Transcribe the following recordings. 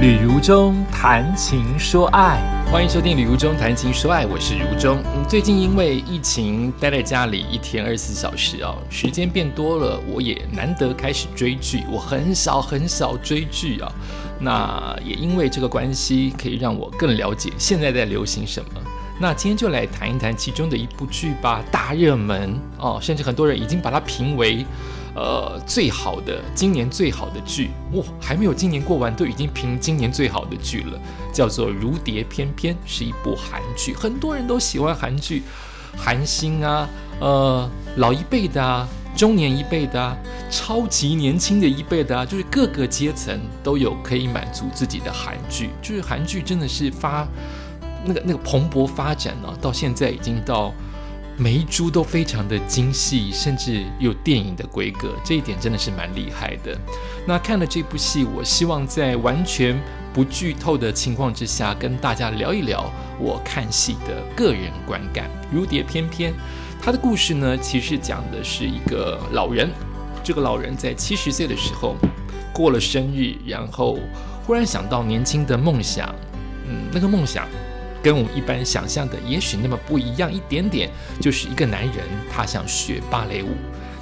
旅如中谈情说爱，欢迎收听《旅如中谈情说爱》，我是如中。嗯，最近因为疫情待在家里一天二十四小时哦，时间变多了，我也难得开始追剧。我很少很少追剧啊，那也因为这个关系，可以让我更了解现在在流行什么。那今天就来谈一谈其中的一部剧吧，大热门哦，甚至很多人已经把它评为。呃，最好的今年最好的剧哇，还没有今年过完，都已经评今年最好的剧了，叫做《如蝶翩翩》，是一部韩剧，很多人都喜欢韩剧，韩星啊，呃，老一辈的啊，中年一辈的啊，超级年轻的一辈的啊，就是各个阶层都有可以满足自己的韩剧，就是韩剧真的是发那个那个蓬勃发展呢，到现在已经到。每一株都非常的精细，甚至有电影的规格，这一点真的是蛮厉害的。那看了这部戏，我希望在完全不剧透的情况之下，跟大家聊一聊我看戏的个人观感。如蝶翩翩，他的故事呢，其实讲的是一个老人，这个老人在七十岁的时候过了生日，然后忽然想到年轻的梦想，嗯，那个梦想。跟我们一般想象的也许那么不一样一点点，就是一个男人他想学芭蕾舞。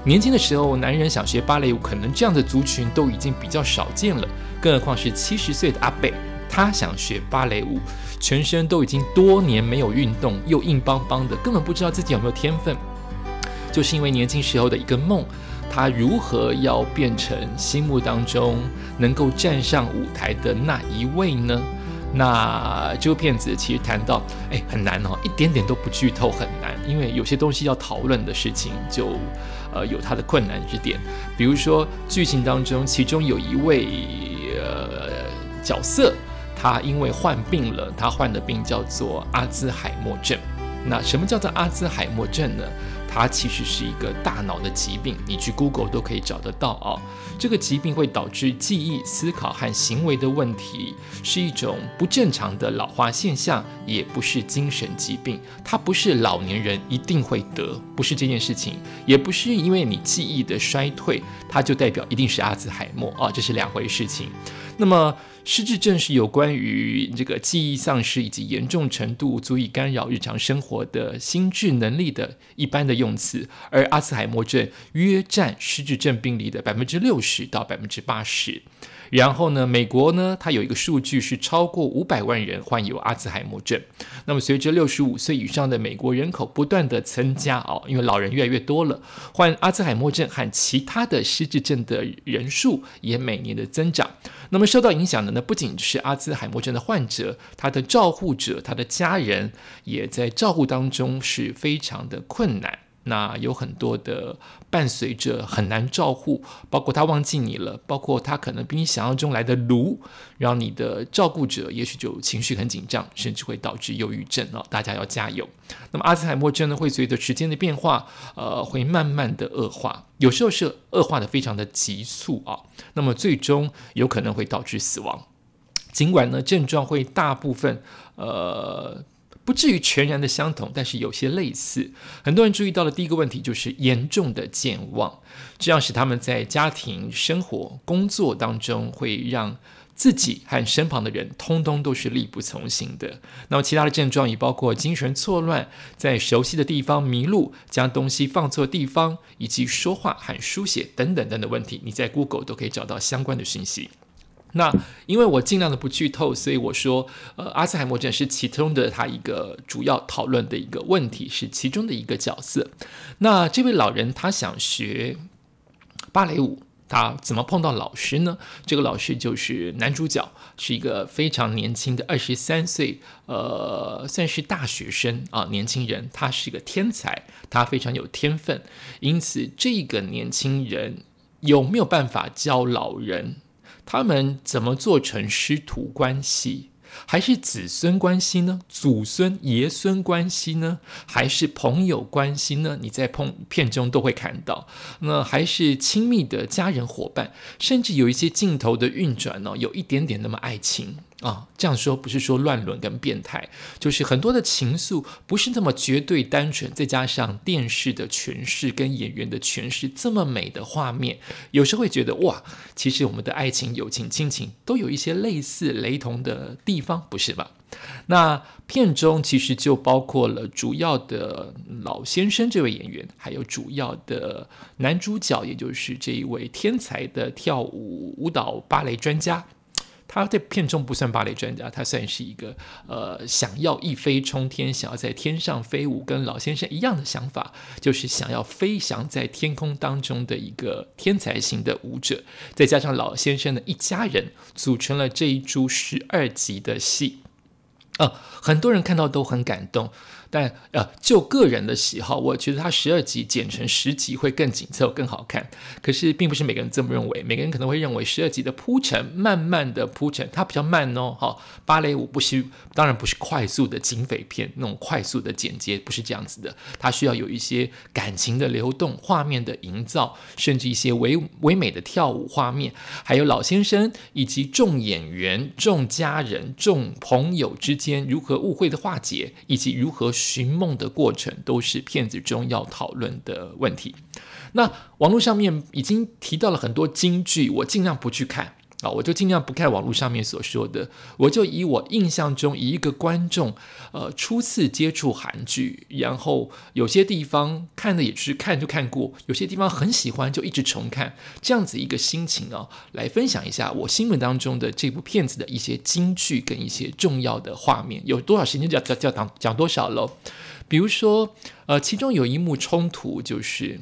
年轻的时候，男人想学芭蕾舞，可能这样的族群都已经比较少见了，更何况是七十岁的阿贝，他想学芭蕾舞，全身都已经多年没有运动，又硬邦邦的，根本不知道自己有没有天分。就是因为年轻时候的一个梦，他如何要变成心目当中能够站上舞台的那一位呢？那这部片子其实谈到，哎，很难哦，一点点都不剧透，很难，因为有些东西要讨论的事情，就呃有它的困难之点。比如说剧情当中，其中有一位呃角色，他因为患病了，他患的病叫做阿兹海默症。那什么叫做阿兹海默症呢？它其实是一个大脑的疾病，你去 Google 都可以找得到啊。这个疾病会导致记忆、思考和行为的问题，是一种不正常的老化现象，也不是精神疾病。它不是老年人一定会得，不是这件事情，也不是因为你记忆的衰退，它就代表一定是阿兹海默啊，这是两回事情。那么。失智症是有关于这个记忆丧失以及严重程度足以干扰日常生活的心智能力的一般的用词，而阿兹海默症约占失智症病例的百分之六十到百分之八十。然后呢，美国呢，它有一个数据是超过五百万人患有阿兹海默症。那么随着六十五岁以上的美国人口不断的增加哦，因为老人越来越多了，患阿兹海默症和其他的失智症的人数也每年的增长。那么受到影响的呢，不仅是阿兹海默症的患者，他的照护者、他的家人也在照顾当中是非常的困难。那有很多的伴随着很难照顾，包括他忘记你了，包括他可能比你想象中来的炉，让你的照顾者也许就情绪很紧张，甚至会导致忧郁症哦。大家要加油。那么阿兹海默症呢，会随着时间的变化，呃，会慢慢的恶化，有时候是恶化的非常的急促啊。那么最终有可能会导致死亡。尽管呢，症状会大部分呃。不至于全然的相同，但是有些类似。很多人注意到的第一个问题就是严重的健忘，这样使他们在家庭生活、工作当中会让自己和身旁的人通通都是力不从心的。那么其他的症状也包括精神错乱、在熟悉的地方迷路、将东西放错地方，以及说话和书写等等等等问题。你在 Google 都可以找到相关的讯息。那因为我尽量的不剧透，所以我说，呃，阿兹海默症是其中的他一个主要讨论的一个问题，是其中的一个角色。那这位老人他想学芭蕾舞，他怎么碰到老师呢？这个老师就是男主角，是一个非常年轻的二十三岁，呃，算是大学生啊，年轻人。他是一个天才，他非常有天分，因此这个年轻人有没有办法教老人？他们怎么做成师徒关系，还是子孙关系呢？祖孙爷孙关系呢？还是朋友关系呢？你在碰片中都会看到，那还是亲密的家人伙伴，甚至有一些镜头的运转呢，有一点点那么爱情。啊，这样说不是说乱伦跟变态，就是很多的情愫不是那么绝对单纯，再加上电视的诠释跟演员的诠释这么美的画面，有时候会觉得哇，其实我们的爱情、友情、亲情都有一些类似、雷同的地方，不是吧？那片中其实就包括了主要的老先生这位演员，还有主要的男主角，也就是这一位天才的跳舞舞蹈芭蕾专家。他在片中不算芭蕾专家，他算是一个呃想要一飞冲天，想要在天上飞舞，跟老先生一样的想法，就是想要飞翔在天空当中的一个天才型的舞者。再加上老先生的一家人，组成了这一出十二集的戏。呃，很多人看到都很感动。但呃，就个人的喜好，我觉得它十二集剪成十集会更紧凑、更好看。可是，并不是每个人这么认为。每个人可能会认为十二集的铺陈，慢慢的铺陈，它比较慢哦。好，芭蕾舞不是，当然不是快速的警匪片那种快速的剪接，不是这样子的。它需要有一些感情的流动、画面的营造，甚至一些唯唯美的跳舞画面，还有老先生以及众演员、众家人、众朋友之间如何误会的化解，以及如何。寻梦的过程都是片子中要讨论的问题。那网络上面已经提到了很多金句，我尽量不去看。啊，我就尽量不看网络上面所说的，我就以我印象中以一个观众，呃，初次接触韩剧，然后有些地方看的也是看就看过，有些地方很喜欢就一直重看，这样子一个心情啊，来分享一下我心目当中的这部片子的一些金句跟一些重要的画面，有多少时间就要就要讲讲多少喽。比如说，呃，其中有一幕冲突就是。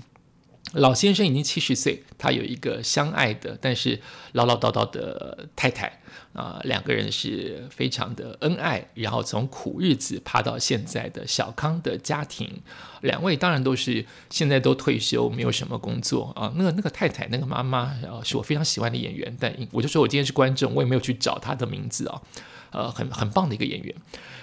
老先生已经七十岁，他有一个相爱的但是唠唠叨叨的太太啊，两个人是非常的恩爱，然后从苦日子爬到现在的小康的家庭，两位当然都是现在都退休，没有什么工作啊。那个那个太太那个妈妈啊，是我非常喜欢的演员，但我就说我今天是观众，我也没有去找她的名字啊，呃，很很棒的一个演员。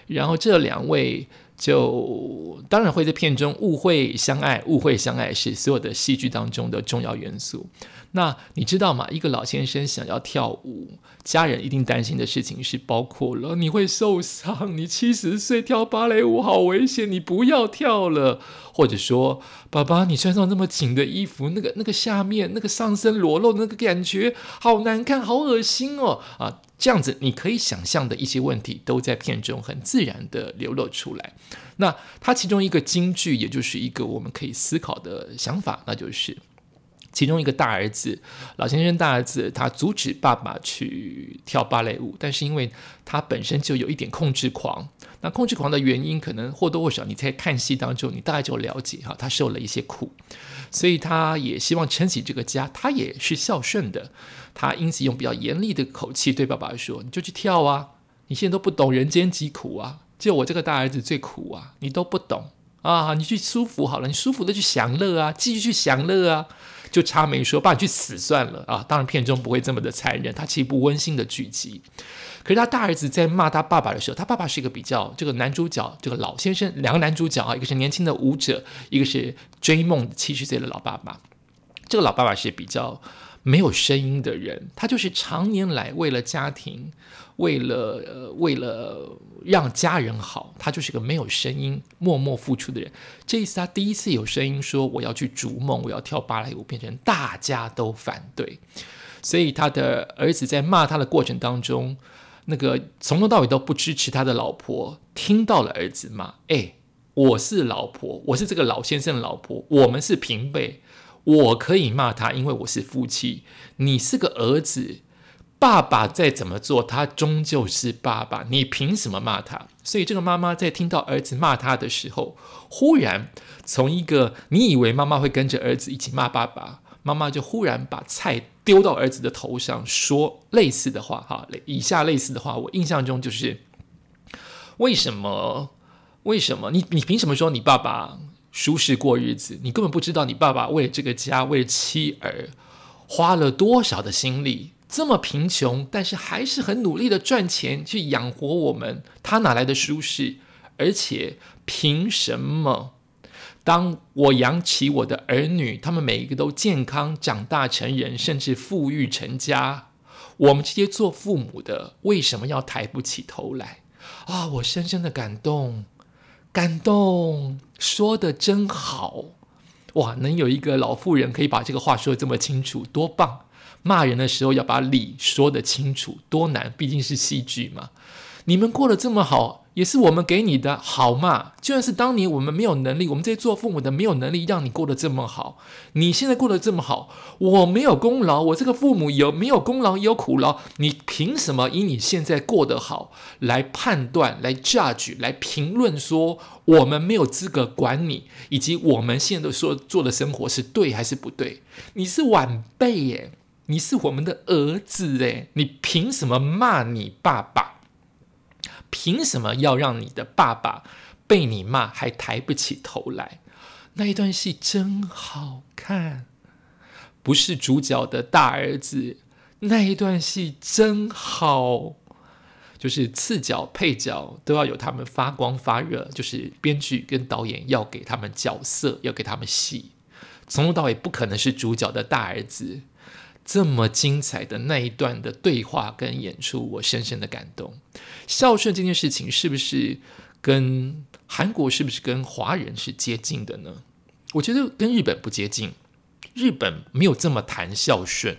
然后这两位。就当然会在片中误会相爱，误会相爱是所有的戏剧当中的重要元素。那你知道吗？一个老先生想要跳舞，家人一定担心的事情是包括了你会受伤，你七十岁跳芭蕾舞好危险，你不要跳了。或者说，爸爸，你穿上那么紧的衣服，那个那个下面那个上身裸露那个感觉好难看，好恶心哦啊！这样子，你可以想象的一些问题，都在片中很自然的流露出来。那它其中一个金句，也就是一个我们可以思考的想法，那就是其中一个大儿子，老先生大儿子，他阻止爸爸去跳芭蕾舞，但是因为他本身就有一点控制狂。那控制狂的原因，可能或多或少你在看戏当中，你大概就了解哈，他受了一些苦，所以他也希望撑起这个家，他也是孝顺的。他因此用比较严厉的口气对爸爸说：“你就去跳啊！你现在都不懂人间疾苦啊！就我这个大儿子最苦啊！你都不懂啊！你去舒服好了，你舒服的去享乐啊，继续去享乐啊！就差没说，爸你去死算了啊！当然片中不会这么的残忍，它是一部温馨的剧集。可是他大儿子在骂他爸爸的时候，他爸爸是一个比较这个男主角，这个老先生，两个男主角啊，一个是年轻的舞者，一个是追梦七十岁的老爸爸。这个老爸爸是比较。没有声音的人，他就是常年来为了家庭，为了，为了让家人好，他就是个没有声音、默默付出的人。这一次他第一次有声音说我要去逐梦，我要跳芭蕾舞，变成大家都反对，所以他的儿子在骂他的过程当中，那个从头到尾都不支持他的老婆，听到了儿子骂：“哎，我是老婆，我是这个老先生的老婆，我们是平辈。”我可以骂他，因为我是夫妻。你是个儿子，爸爸再怎么做，他终究是爸爸。你凭什么骂他？所以这个妈妈在听到儿子骂他的时候，忽然从一个你以为妈妈会跟着儿子一起骂爸爸，妈妈就忽然把菜丢到儿子的头上，说类似的话。哈，以下类似的话，我印象中就是：为什么？为什么？你你凭什么说你爸爸？舒适过日子，你根本不知道你爸爸为了这个家，为了妻儿，花了多少的心力。这么贫穷，但是还是很努力的赚钱去养活我们。他哪来的舒适？而且凭什么？当我养起我的儿女，他们每一个都健康长大成人，甚至富裕成家，我们这些做父母的为什么要抬不起头来啊？我深深的感动，感动，说的真好哇！能有一个老妇人可以把这个话说的这么清楚，多棒！骂人的时候要把理说得清楚，多难！毕竟是戏剧嘛。你们过得这么好，也是我们给你的好嘛？就算是当年我们没有能力，我们这些做父母的没有能力让你过得这么好，你现在过得这么好，我没有功劳，我这个父母有没有功劳也有苦劳？你凭什么以你现在过得好来判断、来 judge、来评论说我们没有资格管你，以及我们现在说做的生活是对还是不对？你是晚辈耶。你是我们的儿子诶，你凭什么骂你爸爸？凭什么要让你的爸爸被你骂还抬不起头来？那一段戏真好看，不是主角的大儿子，那一段戏真好，就是次角、配角都要有他们发光发热，就是编剧跟导演要给他们角色，要给他们戏，从头到尾不可能是主角的大儿子。这么精彩的那一段的对话跟演出，我深深的感动。孝顺这件事情是不是跟韩国是不是跟华人是接近的呢？我觉得跟日本不接近。日本没有这么谈孝顺，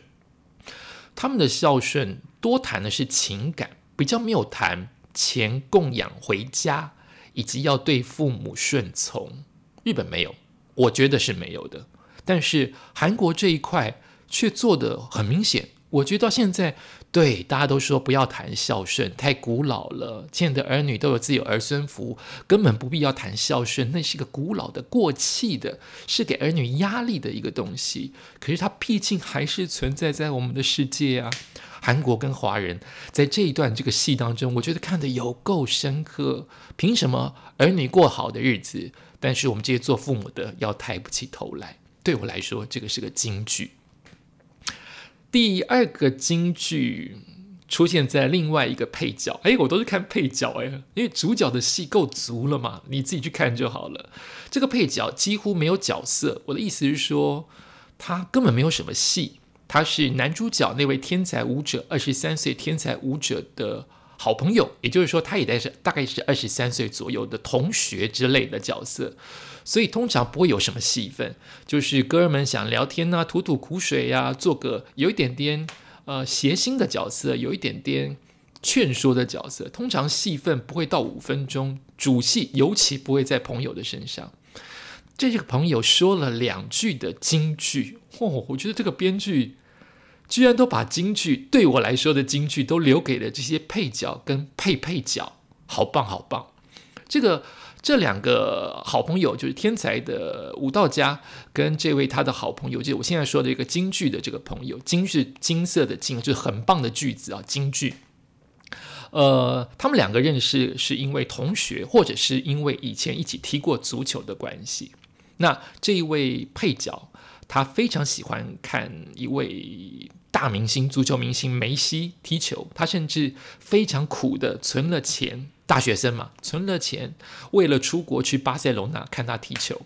他们的孝顺多谈的是情感，比较没有谈钱供养回家以及要对父母顺从。日本没有，我觉得是没有的。但是韩国这一块。却做的很明显，我觉得到现在，对大家都说不要谈孝顺，太古老了。现在的儿女都有自己儿孙福，根本不必要谈孝顺，那是一个古老的、过气的，是给儿女压力的一个东西。可是它毕竟还是存在在我们的世界啊。韩国跟华人在这一段这个戏当中，我觉得看的有够深刻。凭什么儿女过好的日子，但是我们这些做父母的要抬不起头来？对我来说，这个是个金句。第二个京剧出现在另外一个配角，哎，我都是看配角哎，因为主角的戏够足了嘛，你自己去看就好了。这个配角几乎没有角色，我的意思是说，他根本没有什么戏。他是男主角那位天才舞者，二十三岁天才舞者的好朋友，也就是说，他也在是大概是二十三岁左右的同学之类的角色。所以通常不会有什么戏份，就是哥们想聊天呐，吐吐苦水呀，做个有一点点呃谐星的角色，有一点点劝说的角色。通常戏份不会到五分钟，主戏尤其不会在朋友的身上。这个朋友说了两句的京剧，哦，我觉得这个编剧居然都把京剧对我来说的京剧都留给了这些配角跟配配角，好棒好棒，这个。这两个好朋友就是天才的武道家，跟这位他的好朋友，就我现在说的一个京剧的这个朋友，金是金色的金，就是很棒的句子啊，京剧。呃，他们两个认识是因为同学，或者是因为以前一起踢过足球的关系。那这一位配角，他非常喜欢看一位大明星，足球明星梅西踢球，他甚至非常苦的存了钱。大学生嘛，存了钱，为了出国去巴塞罗那看他踢球，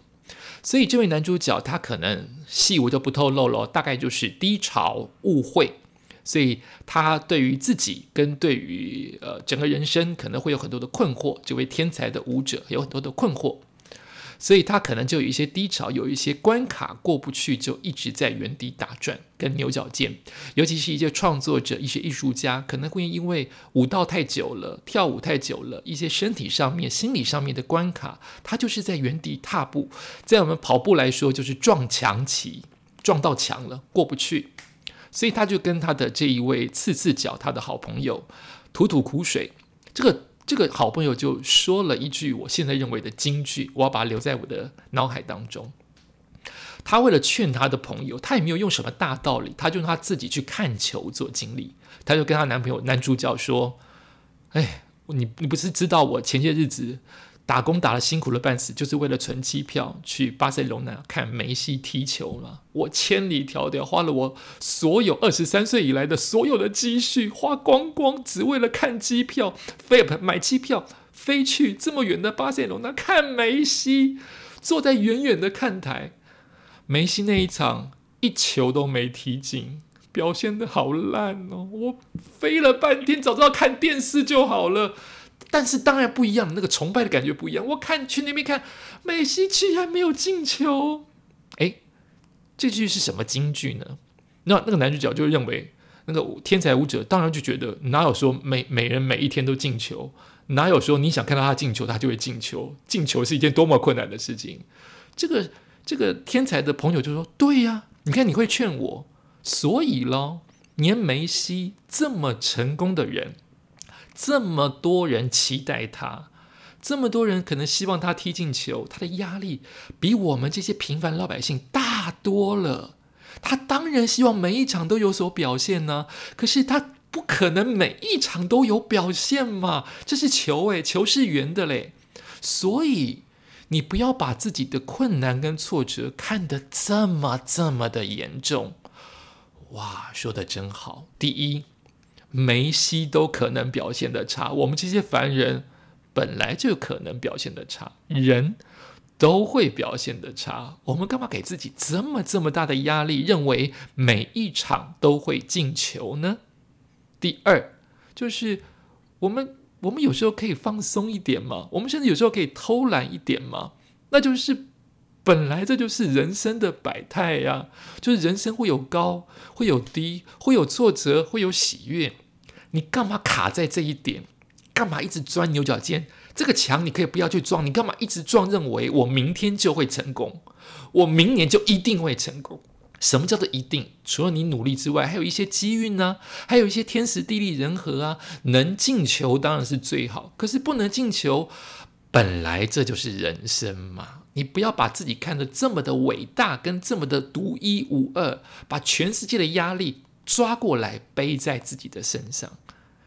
所以这位男主角他可能戏我就不透露了，大概就是低潮、误会，所以他对于自己跟对于呃整个人生可能会有很多的困惑。这位天才的舞者有很多的困惑。所以他可能就有一些低潮，有一些关卡过不去，就一直在原地打转，跟牛角尖。尤其是一些创作者、一些艺术家，可能会因为舞蹈太久了、跳舞太久了，一些身体上面、心理上面的关卡，他就是在原地踏步。在我们跑步来说，就是撞墙期，撞到墙了，过不去。所以他就跟他的这一位次次脚，他的好朋友，吐吐苦水。这个。这个好朋友就说了一句我现在认为的金句，我要把它留在我的脑海当中。他为了劝他的朋友，他也没有用什么大道理，他就他自己去看球做经历。他就跟他男朋友男主角说：“哎，你你不是知道我前些日子？”打工打了辛苦了半死，就是为了存机票去巴塞罗那看梅西踢球嘛。我千里迢迢花了我所有二十三岁以来的所有的积蓄，花光光，只为了看机票，飞买机票飞去这么远的巴塞罗那看梅西。坐在远远的看台，梅西那一场一球都没踢进，表现的好烂哦，我飞了半天，早知道看电视就好了。但是当然不一样，那个崇拜的感觉不一样。我看去那边看，梅西居然没有进球，哎，这句是什么金句呢？那那个男主角就认为，那个天才舞者当然就觉得，哪有说每每人每一天都进球？哪有说你想看到他进球，他就会进球？进球是一件多么困难的事情？这个这个天才的朋友就说：“对呀，你看你会劝我，所以咯，连梅西这么成功的人。”这么多人期待他，这么多人可能希望他踢进球，他的压力比我们这些平凡老百姓大多了。他当然希望每一场都有所表现呢，可是他不可能每一场都有表现嘛。这是球诶，球是圆的嘞，所以你不要把自己的困难跟挫折看得这么这么的严重。哇，说的真好。第一。梅西都可能表现的差，我们这些凡人本来就可能表现的差，人都会表现的差。我们干嘛给自己这么这么大的压力，认为每一场都会进球呢？第二，就是我们我们有时候可以放松一点嘛，我们甚至有时候可以偷懒一点嘛。那就是本来这就是人生的百态呀，就是人生会有高，会有低，会有挫折，会有喜悦。你干嘛卡在这一点？干嘛一直钻牛角尖？这个墙你可以不要去撞，你干嘛一直撞？认为我明天就会成功，我明年就一定会成功？什么叫做一定？除了你努力之外，还有一些机运呢，还有一些天时地利人和啊。能进球当然是最好，可是不能进球，本来这就是人生嘛。你不要把自己看得这么的伟大，跟这么的独一无二，把全世界的压力。抓过来背在自己的身上，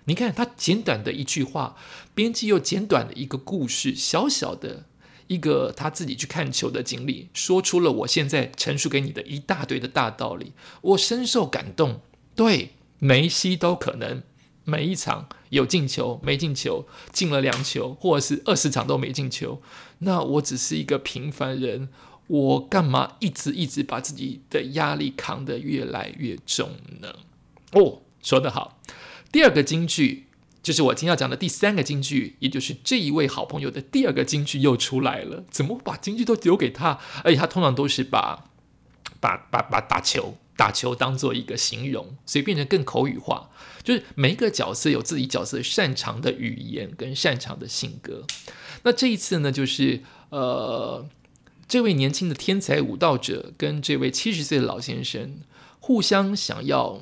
你看他简短的一句话，编辑又简短的一个故事，小小的一个他自己去看球的经历，说出了我现在陈述给你的一大堆的大道理，我深受感动。对梅西都可能每一场有进球没进球，进了两球，或者是二十场都没进球，那我只是一个平凡人。我干嘛一直一直把自己的压力扛得越来越重呢？哦，说得好。第二个金句就是我今天要讲的第三个金句，也就是这一位好朋友的第二个金句又出来了。怎么把金句都留给他？而且他通常都是把把把把打球打球当做一个形容，所以变成更口语化。就是每一个角色有自己角色擅长的语言跟擅长的性格。那这一次呢，就是呃。这位年轻的天才舞蹈者跟这位七十岁的老先生互相想要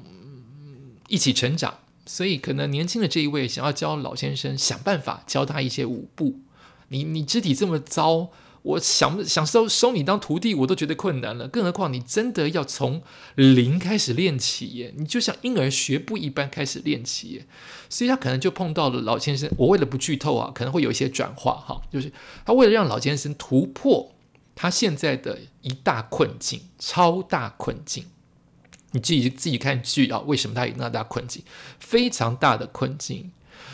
一起成长，所以可能年轻的这一位想要教老先生想办法教他一些舞步。你你肢体这么糟，我想想收收你当徒弟我都觉得困难了，更何况你真的要从零开始练起耶？你就像婴儿学步一般开始练起耶。所以他可能就碰到了老先生。我为了不剧透啊，可能会有一些转化哈，就是他为了让老先生突破。他现在的一大困境，超大困境，你自己自己看剧啊，为什么他有那大困境？非常大的困境，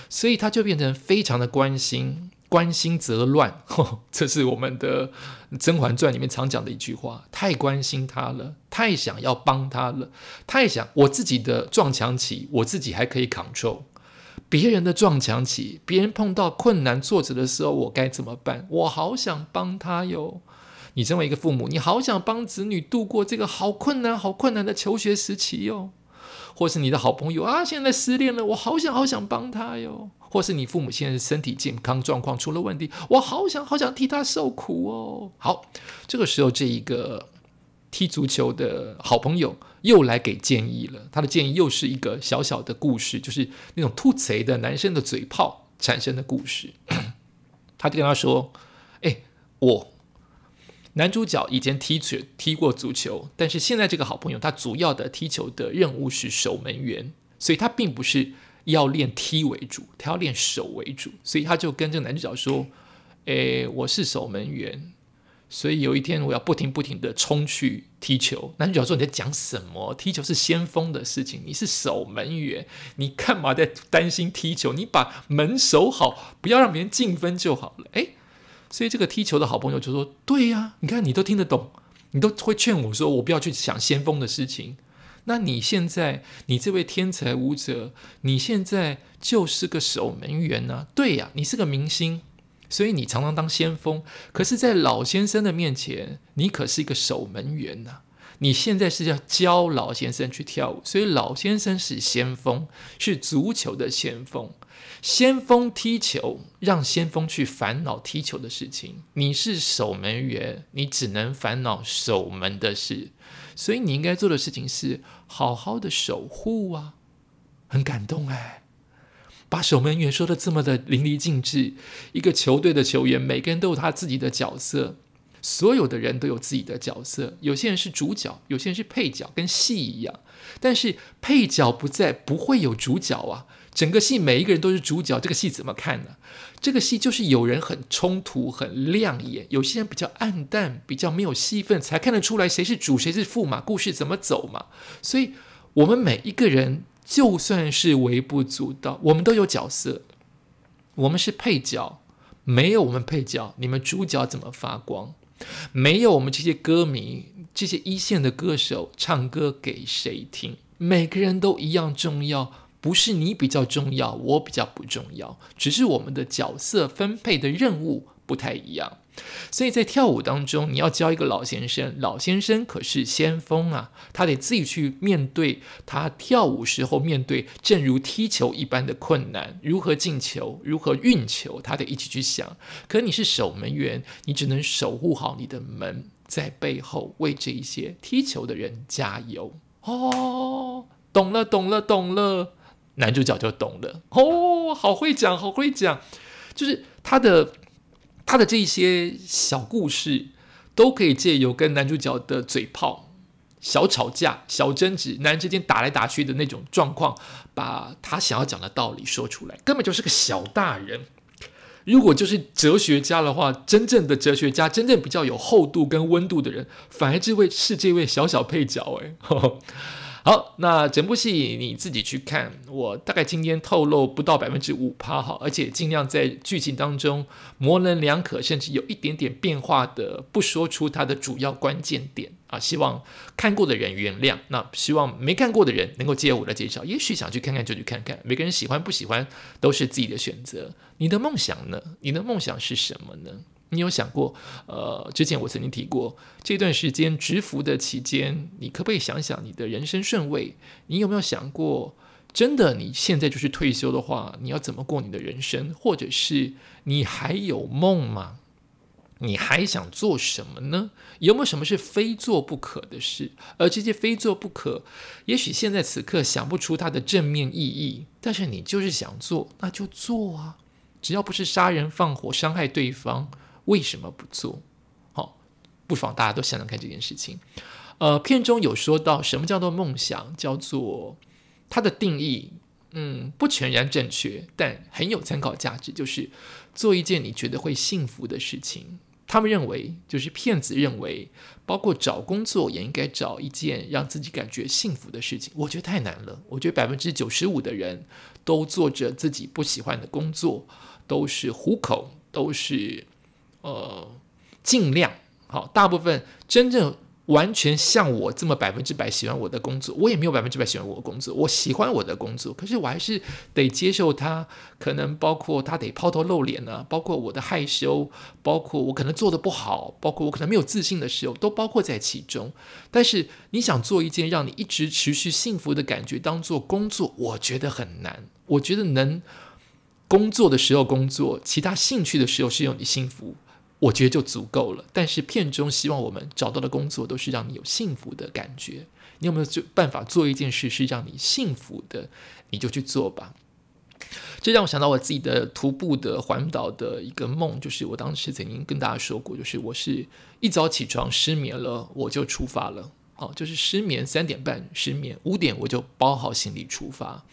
所以他就变成非常的关心，关心则乱。这是我们的《甄嬛传》里面常讲的一句话：太关心他了，太想要帮他了，太想我自己的撞墙期，我自己还可以 control，别人的撞墙期，别人碰到困难挫折的时候，我该怎么办？我好想帮他哟。你身为一个父母，你好想帮子女度过这个好困难、好困难的求学时期哟，或是你的好朋友啊，现在失恋了，我好想好想帮他哟，或是你父母现在身体健康状况出了问题，我好想好想替他受苦哦。好，这个时候这一个踢足球的好朋友又来给建议了，他的建议又是一个小小的故事，就是那种吐贼的男生的嘴炮产生的故事。他就跟他说：“哎，我。”男主角以前踢球踢过足球，但是现在这个好朋友他主要的踢球的任务是守门员，所以他并不是要练踢为主，他要练守为主，所以他就跟这个男主角说：“诶，我是守门员，所以有一天我要不停不停的冲去踢球。”男主角说：“你在讲什么？踢球是先锋的事情，你是守门员，你干嘛在担心踢球？你把门守好，不要让别人进分就好了。”诶。所以这个踢球的好朋友就说：“对呀，你看你都听得懂，你都会劝我说我不要去想先锋的事情。那你现在，你这位天才舞者，你现在就是个守门员呢？对呀，你是个明星，所以你常常当先锋。可是，在老先生的面前，你可是一个守门员呐。你现在是要教老先生去跳舞，所以老先生是先锋，是足球的先锋。先锋踢球，让先锋去烦恼踢球的事情。你是守门员，你只能烦恼守门的事。所以你应该做的事情是好好的守护啊！很感动哎，把守门员说的这么的淋漓尽致。一个球队的球员，每个人都有他自己的角色。所有的人都有自己的角色，有些人是主角，有些人是配角，跟戏一样。但是配角不在，不会有主角啊！整个戏每一个人都是主角，这个戏怎么看呢？这个戏就是有人很冲突、很亮眼，有些人比较暗淡、比较没有戏份，才看得出来谁是主，谁是副嘛，故事怎么走嘛。所以，我们每一个人就算是微不足道，我们都有角色，我们是配角，没有我们配角，你们主角怎么发光？没有我们这些歌迷，这些一线的歌手唱歌给谁听？每个人都一样重要，不是你比较重要，我比较不重要，只是我们的角色分配的任务不太一样。所以在跳舞当中，你要教一个老先生，老先生可是先锋啊，他得自己去面对他跳舞时候面对，正如踢球一般的困难，如何进球，如何运球，他得一起去想。可你是守门员，你只能守护好你的门，在背后为这一些踢球的人加油。哦，懂了，懂了，懂了，男主角就懂了。哦，好会讲，好会讲，就是他的。他的这些小故事，都可以借由跟男主角的嘴炮、小吵架、小争执、男人之间打来打去的那种状况，把他想要讲的道理说出来，根本就是个小大人。如果就是哲学家的话，真正的哲学家，真正比较有厚度跟温度的人，反而这位是这位小小配角，哎。好，那整部戏你自己去看。我大概今天透露不到百分之五趴哈，而且尽量在剧情当中模棱两可，甚至有一点点变化的，不说出它的主要关键点啊。希望看过的人原谅，那希望没看过的人能够接我的介绍。也许想去看看就去看看，每个人喜欢不喜欢都是自己的选择。你的梦想呢？你的梦想是什么呢？你有想过，呃，之前我曾经提过，这段时间蛰伏的期间，你可不可以想想你的人生顺位？你有没有想过，真的你现在就是退休的话，你要怎么过你的人生？或者是你还有梦吗？你还想做什么呢？有没有什么是非做不可的事？而这些非做不可，也许现在此刻想不出它的正面意义，但是你就是想做，那就做啊！只要不是杀人放火伤害对方。为什么不做？好，不妨大家都想想看这件事情。呃，片中有说到什么叫做梦想，叫做它的定义，嗯，不全然正确，但很有参考价值。就是做一件你觉得会幸福的事情。他们认为，就是骗子认为，包括找工作也应该找一件让自己感觉幸福的事情。我觉得太难了。我觉得百分之九十五的人都做着自己不喜欢的工作，都是糊口，都是。呃，尽量好，大部分真正完全像我这么百分之百喜欢我的工作，我也没有百分之百喜欢我的工作。我喜欢我的工作，可是我还是得接受他，可能包括他得抛头露脸啊，包括我的害羞，包括我可能做的不好，包括我可能没有自信的时候，都包括在其中。但是你想做一件让你一直持续幸福的感觉当做工作，我觉得很难。我觉得能工作的时候工作，其他兴趣的时候是用你幸福。我觉得就足够了。但是片中希望我们找到的工作都是让你有幸福的感觉。你有没有就办法做一件事是让你幸福的？你就去做吧。这让我想到我自己的徒步的环岛的一个梦，就是我当时曾经跟大家说过，就是我是一早起床失眠了，我就出发了。好，就是失眠三点半失眠，五点我就包好行李出发。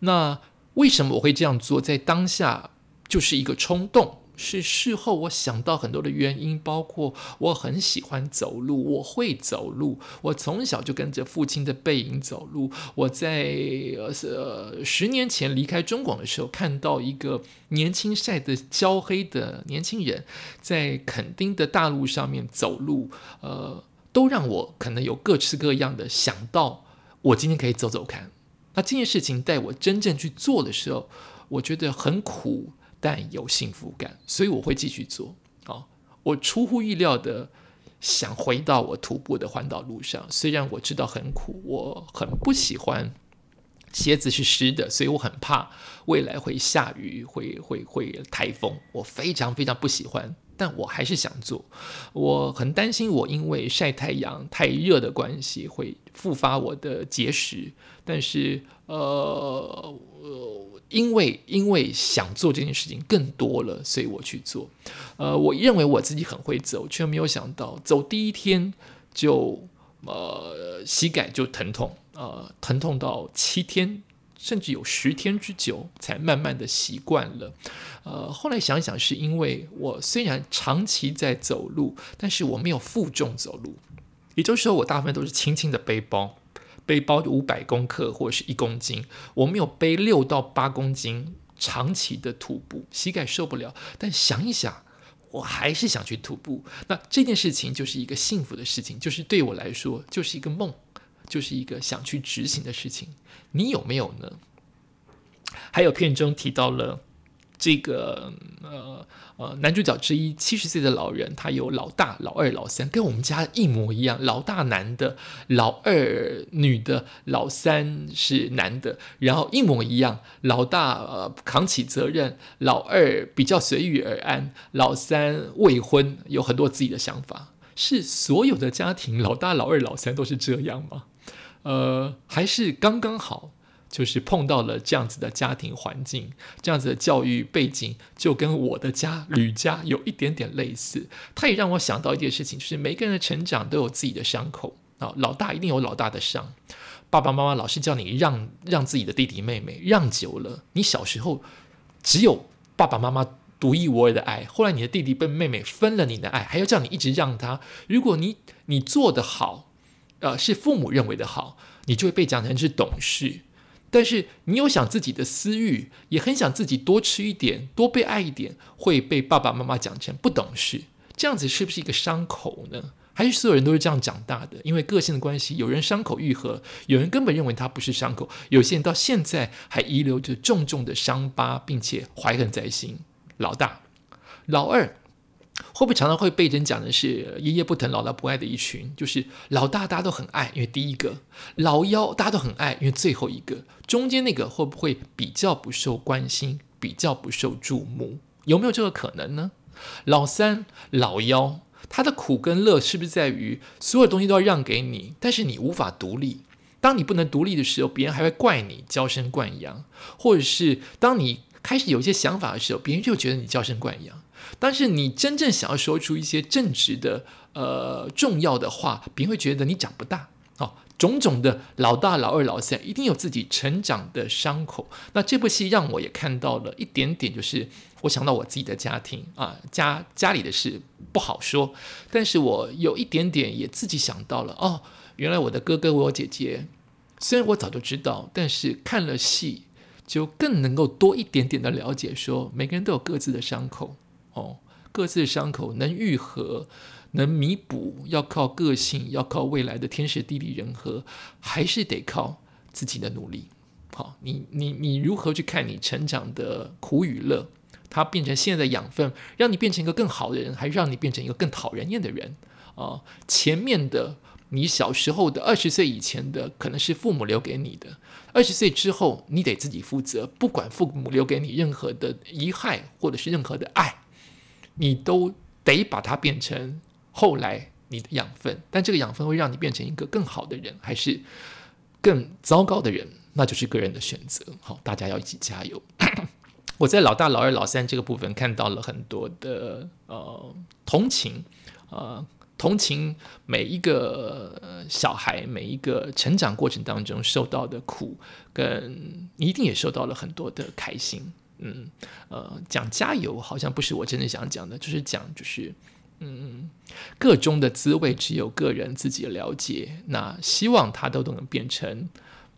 那为什么我会这样做？在当下就是一个冲动。是事后我想到很多的原因，包括我很喜欢走路，我会走路，我从小就跟着父亲的背影走路。我在呃十年前离开中广的时候，看到一个年轻晒得焦黑的年轻人，在垦丁的大路上面走路，呃，都让我可能有各式各样的想到我今天可以走走看。那这件事情在我真正去做的时候，我觉得很苦，但有幸福感，所以我会继续做。啊，我出乎意料的想回到我徒步的环岛路上，虽然我知道很苦，我很不喜欢鞋子是湿的，所以我很怕未来会下雨，会会会台风，我非常非常不喜欢。但我还是想做，我很担心我因为晒太阳太热的关系会复发我的结石，但是呃，因为因为想做这件事情更多了，所以我去做。呃，我认为我自己很会走，却没有想到走第一天就呃膝盖就疼痛，呃疼痛到七天。甚至有十天之久，才慢慢的习惯了。呃，后来想想，是因为我虽然长期在走路，但是我没有负重走路，也就是说，我大部分都是轻轻的背包，背包五百公克或者是一公斤，我没有背六到八公斤长期的徒步，膝盖受不了。但想一想，我还是想去徒步。那这件事情就是一个幸福的事情，就是对我来说就是一个梦。就是一个想去执行的事情，你有没有呢？还有片中提到了这个呃呃男主角之一七十岁的老人，他有老大、老二、老三，跟我们家一模一样。老大男的，老二女的，老三是男的，然后一模一样。老大呃扛起责任，老二比较随遇而安，老三未婚，有很多自己的想法。是所有的家庭老大、老二、老三都是这样吗？呃，还是刚刚好，就是碰到了这样子的家庭环境，这样子的教育背景，就跟我的家吕家有一点点类似。他也让我想到一件事情，就是每个人的成长都有自己的伤口啊。老大一定有老大的伤，爸爸妈妈老是叫你让让自己的弟弟妹妹，让久了，你小时候只有爸爸妈妈独一无二的爱，后来你的弟弟被妹妹分了你的爱，还要叫你一直让他。如果你你做得好。呃，是父母认为的好，你就会被讲成是懂事；但是你有想自己的私欲，也很想自己多吃一点、多被爱一点，会被爸爸妈妈讲成不懂事。这样子是不是一个伤口呢？还是所有人都是这样长大的？因为个性的关系，有人伤口愈合，有人根本认为它不是伤口，有些人到现在还遗留着重重的伤疤，并且怀恨在心。老大、老二。会不会常常会被人讲的是爷爷不疼姥姥不爱的一群？就是老大大家都很爱，因为第一个；老幺大家都很爱，因为最后一个。中间那个会不会比较不受关心，比较不受注目？有没有这个可能呢？老三、老幺，他的苦跟乐是不是在于所有东西都要让给你，但是你无法独立？当你不能独立的时候，别人还会怪你娇生惯养，或者是当你开始有一些想法的时候，别人就觉得你娇生惯养。但是你真正想要说出一些正直的、呃重要的话，别人会觉得你长不大哦。种种的老大、老二、老三，一定有自己成长的伤口。那这部戏让我也看到了一点点，就是我想到我自己的家庭啊，家家里的事不好说，但是我有一点点也自己想到了哦，原来我的哥哥、我姐姐，虽然我早就知道，但是看了戏就更能够多一点点的了解，说每个人都有各自的伤口。各自的伤口能愈合，能弥补，要靠个性，要靠未来的天时地利人和，还是得靠自己的努力。好，你你你如何去看你成长的苦与乐？它变成现在的养分，让你变成一个更好的人，还是让你变成一个更讨人厌的人？啊，前面的你小时候的二十岁以前的，可能是父母留给你的；二十岁之后，你得自己负责，不管父母留给你任何的遗憾，或者是任何的爱。你都得把它变成后来你的养分，但这个养分会让你变成一个更好的人，还是更糟糕的人，那就是个人的选择。好，大家要一起加油。我在老大、老二、老三这个部分看到了很多的呃同情，呃同情每一个小孩，每一个成长过程当中受到的苦，跟你一定也受到了很多的开心。嗯，呃，讲加油好像不是我真正想讲的，就是讲就是，嗯，个中的滋味只有个人自己了解。那希望他都能变成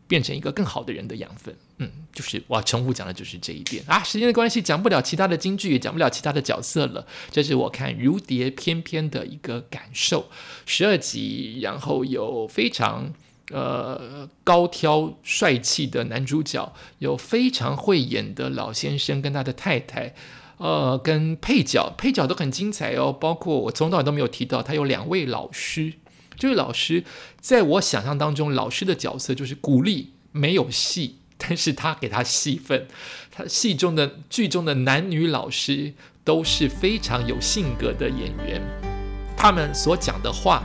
变成一个更好的人的养分。嗯，就是我要重复讲的就是这一点啊。时间的关系，讲不了其他的京剧，也讲不了其他的角色了。这是我看《如蝶翩翩》的一个感受。十二集，然后有非常。呃高挑帅气的男主角，有非常会演的老先生跟他的太太，呃，跟配角，配角都很精彩哦。包括我从头到尾都没有提到，他有两位老师。这位老师在我想象当中，老师的角色就是鼓励，没有戏，但是他给他戏份。他戏中的剧中的男女老师都是非常有性格的演员，他们所讲的话，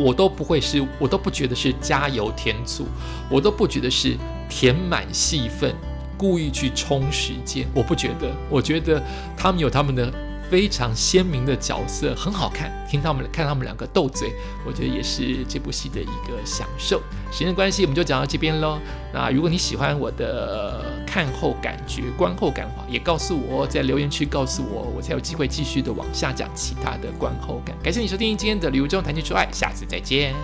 我都不会是，我都不觉得是加油添醋，我都不觉得是填满戏份，故意去充时间，我不觉得，我觉得他们有他们的。非常鲜明的角色，很好看。听他们看他们两个斗嘴，我觉得也是这部戏的一个享受。时间关系，我们就讲到这边喽。那如果你喜欢我的看后感觉、观后感话，也告诉我，在留言区告诉我，我才有机会继续的往下讲其他的观后感。感谢你收听今天的《旅游中谈情说爱》，下次再见。